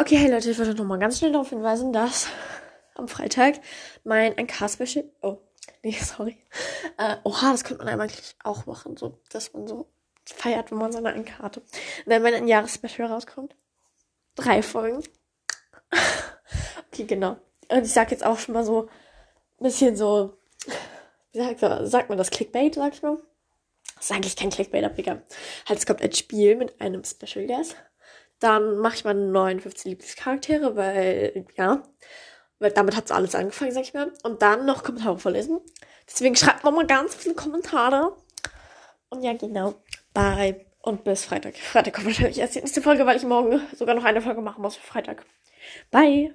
Okay, hey Leute, ich wollte noch mal ganz schnell darauf hinweisen, dass am Freitag mein NK-Special. Oh, nee, sorry. Äh, oha, das könnte man eigentlich auch machen, so, dass man so feiert, wenn man seine NK hatte. Wenn mein Jahresspecial rauskommt. Drei Folgen. okay, genau. Und ich sag jetzt auch schon mal so ein bisschen so, wie sagt, sagt man das Clickbait, sag ich mal? Das ist eigentlich kein Clickbait, aber egal. Halt, es kommt ein Spiel mit einem Special Guest. Dann mache ich meine 59 Lieblingscharaktere, weil, ja, weil damit hat alles angefangen, sag ich mal. Und dann noch Kommentare vorlesen. Deswegen schreibt nochmal ganz viele Kommentare. Und ja, genau. Bye. Und bis Freitag. Freitag kommt wahrscheinlich erst die nächste Folge, weil ich morgen sogar noch eine Folge machen muss für Freitag. Bye.